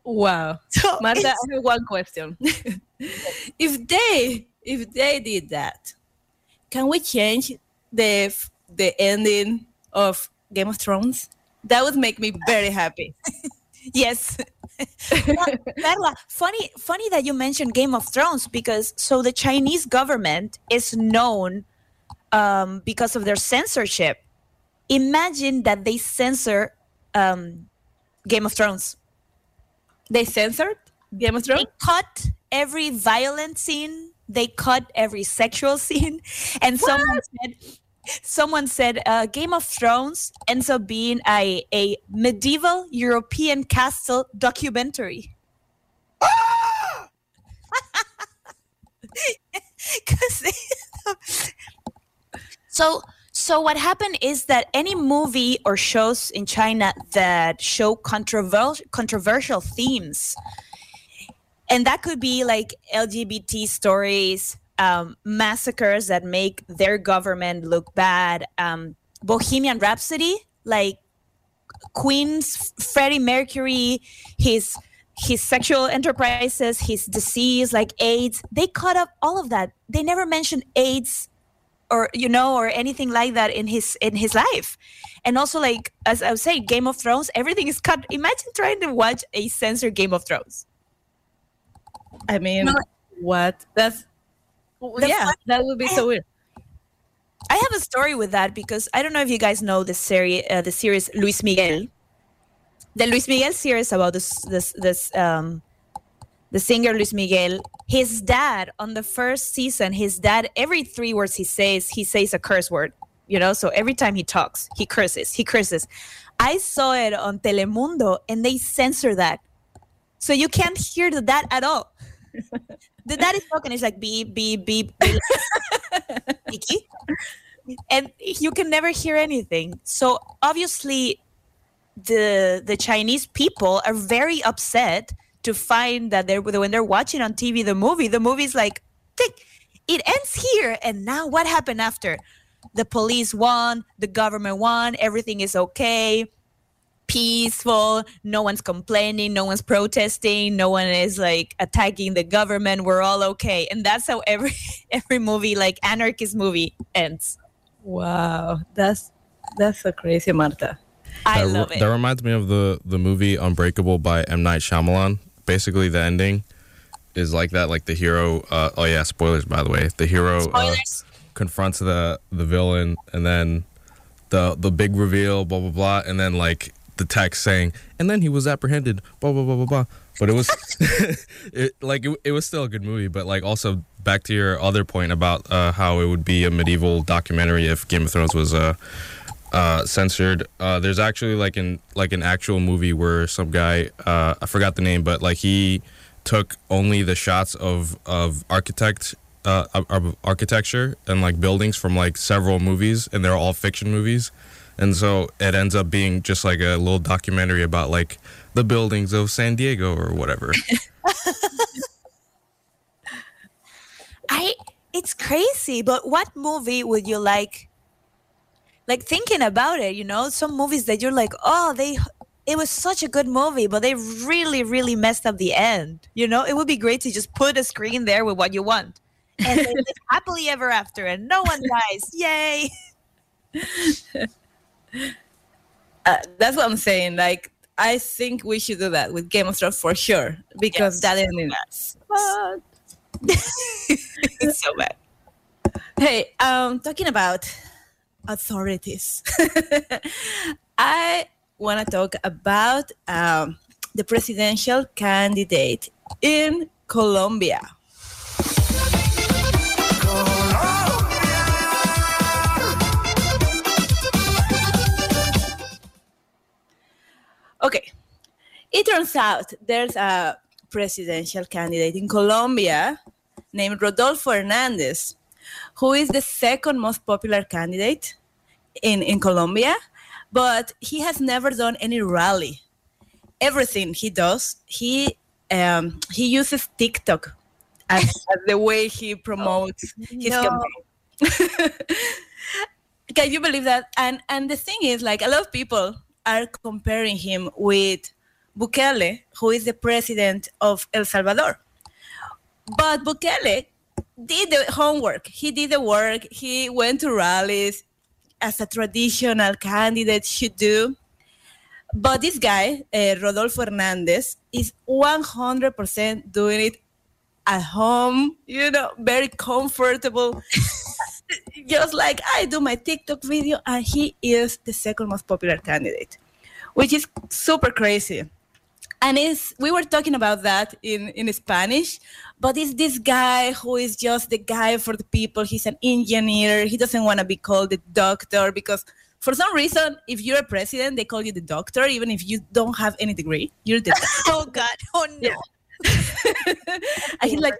Wow. Marta, I have one question. if they if they did that, can we change the the ending of Game of Thrones? That would make me very happy. yes. Carla, funny, funny that you mentioned Game of Thrones because so the Chinese government is known um, because of their censorship. Imagine that they censor um, Game of Thrones. They censored Game of Thrones. They cut every violent scene. They cut every sexual scene, and someone said, someone said, uh, Game of Thrones ends up being a a medieval European castle documentary. they- so so what happened is that any movie or shows in China that show controversial controversial themes and that could be like LGBT stories, um, massacres that make their government look bad, um, Bohemian Rhapsody, like Queen's Freddie Mercury, his his sexual enterprises, his disease like AIDS. They cut up all of that. They never mentioned AIDS or you know or anything like that in his in his life and also like as i was saying game of thrones everything is cut imagine trying to watch a censored game of thrones I mean, what? That's The yeah, that would be so weird. I have a story with that because I don't know if you guys know the series, uh, the series Luis Miguel. The Luis Miguel series about this, this, this, um, the singer Luis Miguel. His dad on the first season, his dad every three words he says, he says a curse word. You know, so every time he talks, he curses. He curses. I saw it on Telemundo, and they censor that, so you can't hear that at all. the dad is talking. It's like beep beep beep. beep. And you can never hear anything. So obviously, the the Chinese people are very upset to find that they're when they're watching on TV the movie. The movie's like, tick, it ends here, and now what happened after? The police won, the government won, everything is okay, peaceful. No one's complaining, no one's protesting, no one is like attacking the government. We're all okay, and that's how every every movie, like anarchist movie, ends. Wow, that's that's so crazy, Marta. I that, love it. That reminds me of the the movie Unbreakable by M Night Shyamalan. Basically, the ending is like that. Like the hero. Uh, oh yeah, spoilers by the way. The hero uh, confronts the the villain, and then the the big reveal. Blah blah blah, and then like the text saying, and then he was apprehended. Blah blah blah blah blah. But it was it like it, it was still a good movie. But like also back to your other point about uh, how it would be a medieval documentary if Game of Thrones was uh, uh, censored. Uh, there's actually like an like an actual movie where some guy uh, I forgot the name, but like he took only the shots of of architect uh, architecture and like buildings from like several movies, and they're all fiction movies. And so it ends up being just like a little documentary about like the buildings of San Diego or whatever. I it's crazy, but what movie would you like? Like thinking about it, you know, some movies that you're like, oh, they it was such a good movie, but they really, really messed up the end. You know, it would be great to just put a screen there with what you want. And happily ever after and no one dies. Yay. Uh, that's what I'm saying. Like, I think we should do that with Game of Thrones for sure because Yes. that ending. it's so bad. Hey, um, talking about authorities, I want to talk about um, the presidential candidate in Colombia. Okay, it turns out there's a presidential candidate in Colombia named Rodolfo Hernandez, who is the second most popular candidate in, in Colombia, but he has never done any rally. Everything he does, he um, he uses TikTok as, as the way he promotes his no. campaign. Can you believe that? And and the thing is, like a lot of people are comparing him with Bukele, who is the president of El Salvador. But Bukele did the homework. He did the work. He went to rallies as a traditional candidate should do. But this guy, uh, Rodolfo Hernandez, is 100% doing it at home, you know, very comfortable. Just like I do my TikTok video, and he is the second most popular candidate, which is super crazy and it's we were talking about that in in spanish but it's this guy who is just the guy for the people he's an engineer he doesn't want to be called the doctor because for some reason if you're a president they call you the doctor even if you don't have any degree you're the doctor. oh God! Oh no! and he's like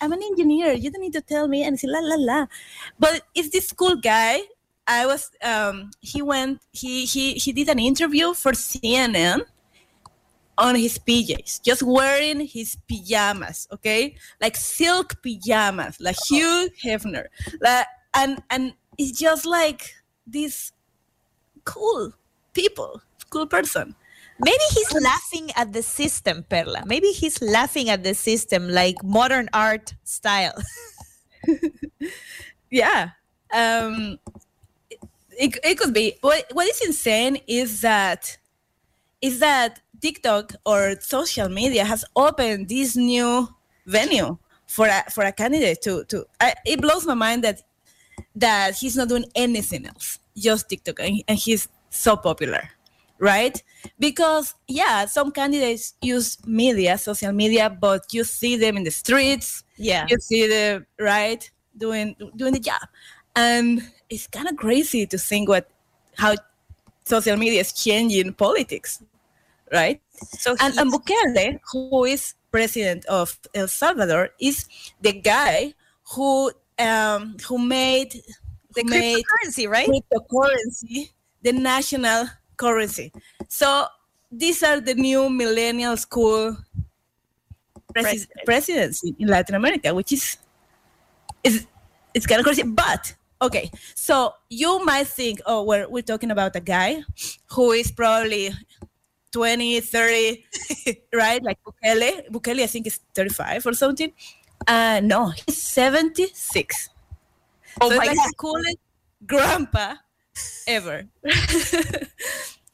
i'm an engineer. You don't need to tell me and he's la la la. But it's this cool guy. I was um he went he he he did an interview for cnn on his PJs, just wearing his pajamas, okay, like silk pajamas, like Hugh Hefner, like, and and it's just like this cool people, cool person. Maybe he's laughing at the system, Perla. Maybe he's laughing at the system, like modern art style. yeah, um, it, it could be. What what is insane is that is that TikTok or social media has opened this new venue for a for a candidate to to. I, it blows my mind that that he's not doing anything else, just TikTok, and, and he's so popular, right? Because yeah, some candidates use media, social media, but you see them in the streets. Yeah. you see them right doing doing the job, and it's kind of crazy to think what how social media is changing politics right? So and, and Bukele, who is president of El Salvador, is the guy who um, who made The who made cryptocurrency, right? Cryptocurrency the national currency. So these are the new millennial school presi- presidents in Latin America, which is is it's kind of crazy. But okay, so you might think, oh, we're we're talking about a guy who is probably 20, 30, right? Like Bukele. Bukele, I think, is 35 or something. Uh, no, he's 76. Oh so my like God. coolest grandpa ever.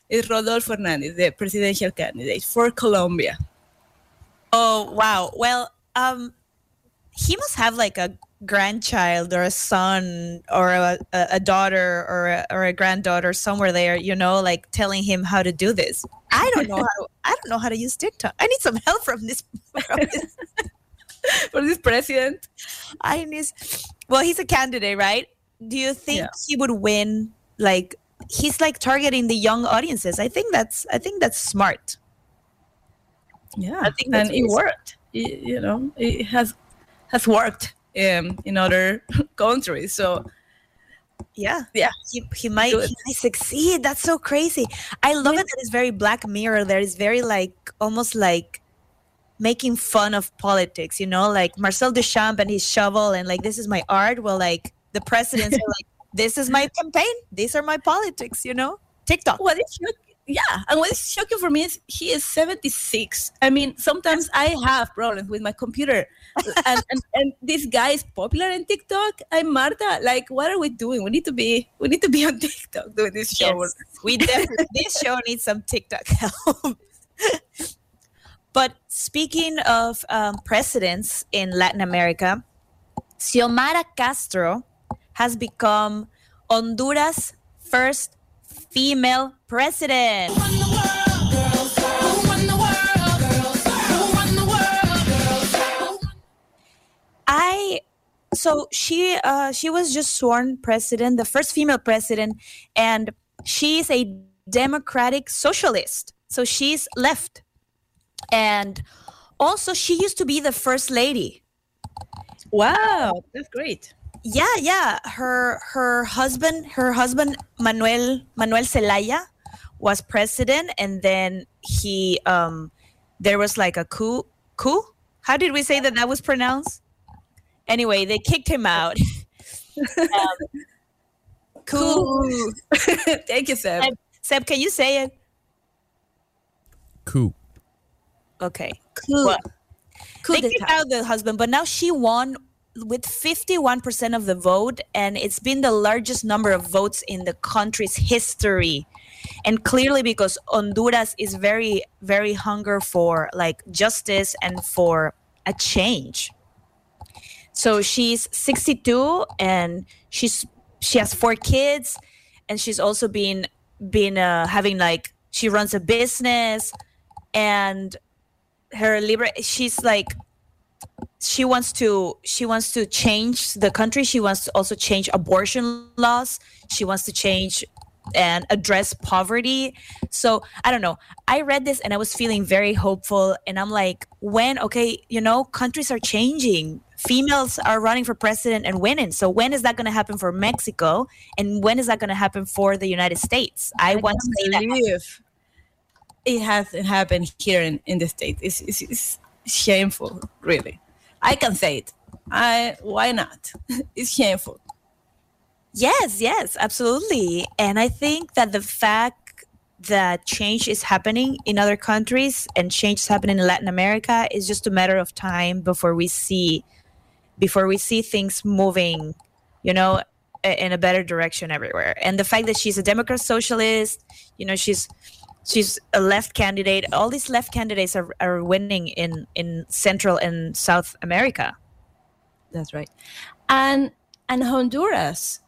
it's Rodolfo Hernandez, the presidential candidate for Colombia. Oh wow. Well, um, he must have like a grandchild or a son or a, a daughter or a, or a granddaughter somewhere there. You know, like telling him how to do this. I don't know how. To, I don't know how to use TikTok. I need some help from this. From this. This president, I need. Well, he's a candidate, right? Do you think Yeah. he would win? Like he's like targeting the young audiences. I think that's. I think that's smart. yeah, I think and it really worked. It- you know, it has has worked um, in other countries. So Yeah. yeah, he, he might he might succeed. That's so crazy. I love it that it's very Black Mirror. There is very like almost like making fun of politics, you know, like Marcel Duchamp and his shovel and like this is my art. Well, like the presidents are like, this is my campaign. These are my politics, you know? TikTok. what is shock- yeah, and what is shocking for me is he is 76. I mean, sometimes I have problems with my computer, and, and and this guy is popular in TikTok. I'm Marta. Like, what are we doing? We need to be we need to be on TikTok doing this show. Yes, we definitely this show needs some TikTok help. but speaking of um, presidents in Latin America, Xiomara Castro has become Honduras' first female president. I so she uh she was just sworn president, the first female president, and she's a democratic socialist. So she's left. And also she used to be the first lady. Wow, that's great. Yeah, yeah. Her her husband, her husband Manuel Manuel Zelaya was president and then he um there was like a coup coup? How did we say that that was pronounced? Anyway, they kicked him out. um, coup. Thank you, Seb. Seb, Seb, can you say it? Coup. Okay. Coup. Well, Coup they kicked out the husband, but now she won with 51% of the vote, and it's been the largest number of votes in the country's history. And clearly, because Honduras is very, very hunger for like justice and for a change. So she's 62 and she's she has four kids, and she's also been been uh, having like she runs a business, and her liber she's like she wants to she wants to change the country. She wants to also change abortion laws. She wants to change and address poverty. So i don't know. I read this and i was feeling very hopeful and i'm like when okay you know countries are changing. Females are running for president and winning. So when is that going to happen for mexico and when is that going to happen for the united states? I, want to see that it hasn't happened here in, in the States. It's, it's, it's shameful, really. I can say it. I why not? it's shameful. Yes, yes, absolutely. And I think that the fact that change is happening in other countries and change is happening in Latin America is just a matter of time before we see before we see things moving, you know, in a better direction everywhere. And the fact that she's a Democrat socialist, you know, she's she's a left candidate. All these left candidates are, are winning in in Central and South America. That's right. And and Honduras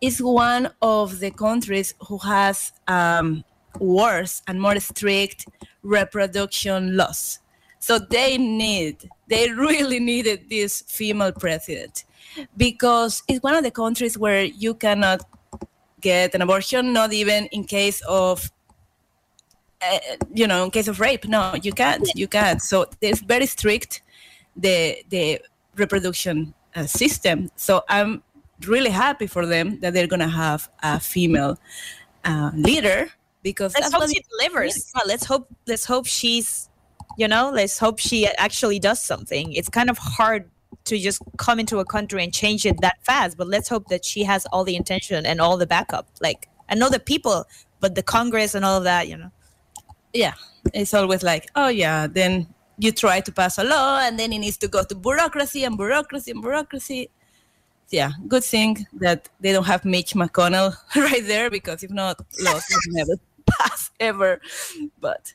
is one of the countries who has um, worse and more strict reproduction laws. So they need, they really needed this female president because it's one of the countries where you cannot get an abortion, not even in case of uh, you know, in case of rape. No, you can't. You can't. So it's very strict the the reproduction uh, system. So I'm really happy for them that they're gonna have a female uh, leader because let's that's hope what she delivers. Yeah, let's hope let's hope she's you know, let's hope she actually does something. It's kind of hard to just come into a country and change it that fast, but let's hope that she has all the intention and all the backup. Like I know the people, but the Congress and all of that, you know. Yeah, it's always like, oh yeah, then you try to pass a law and then it needs to go to bureaucracy and bureaucracy and bureaucracy. Yeah, good thing that they don't have Mitch McConnell right there because if not, laws would never pass ever. But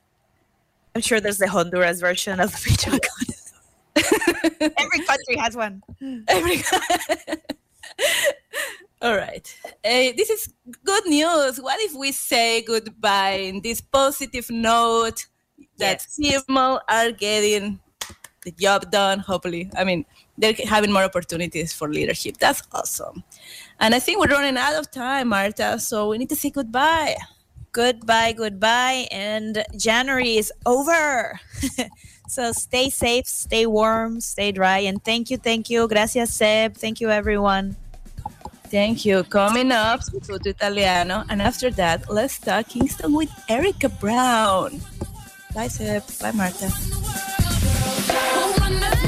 I'm sure there's the Honduras version of Mitch McConnell. Every country has one. Every All right. Uh, this is good news. What if we say goodbye in this positive note that female are getting the job done, hopefully. I mean, they're having more opportunities for leadership. That's awesome. And I think we're running out of time, Marta, so we need to say goodbye. Goodbye, goodbye. And January is over. so stay safe, stay warm, stay dry. And thank you, thank you. Gracias, Seb. Thank you, everyone. Thank you. Coming up, Tutu Italiano. And after that, let's talk Kingston with Erica Brown. Bye, Seb. Bye, Marta. Oh,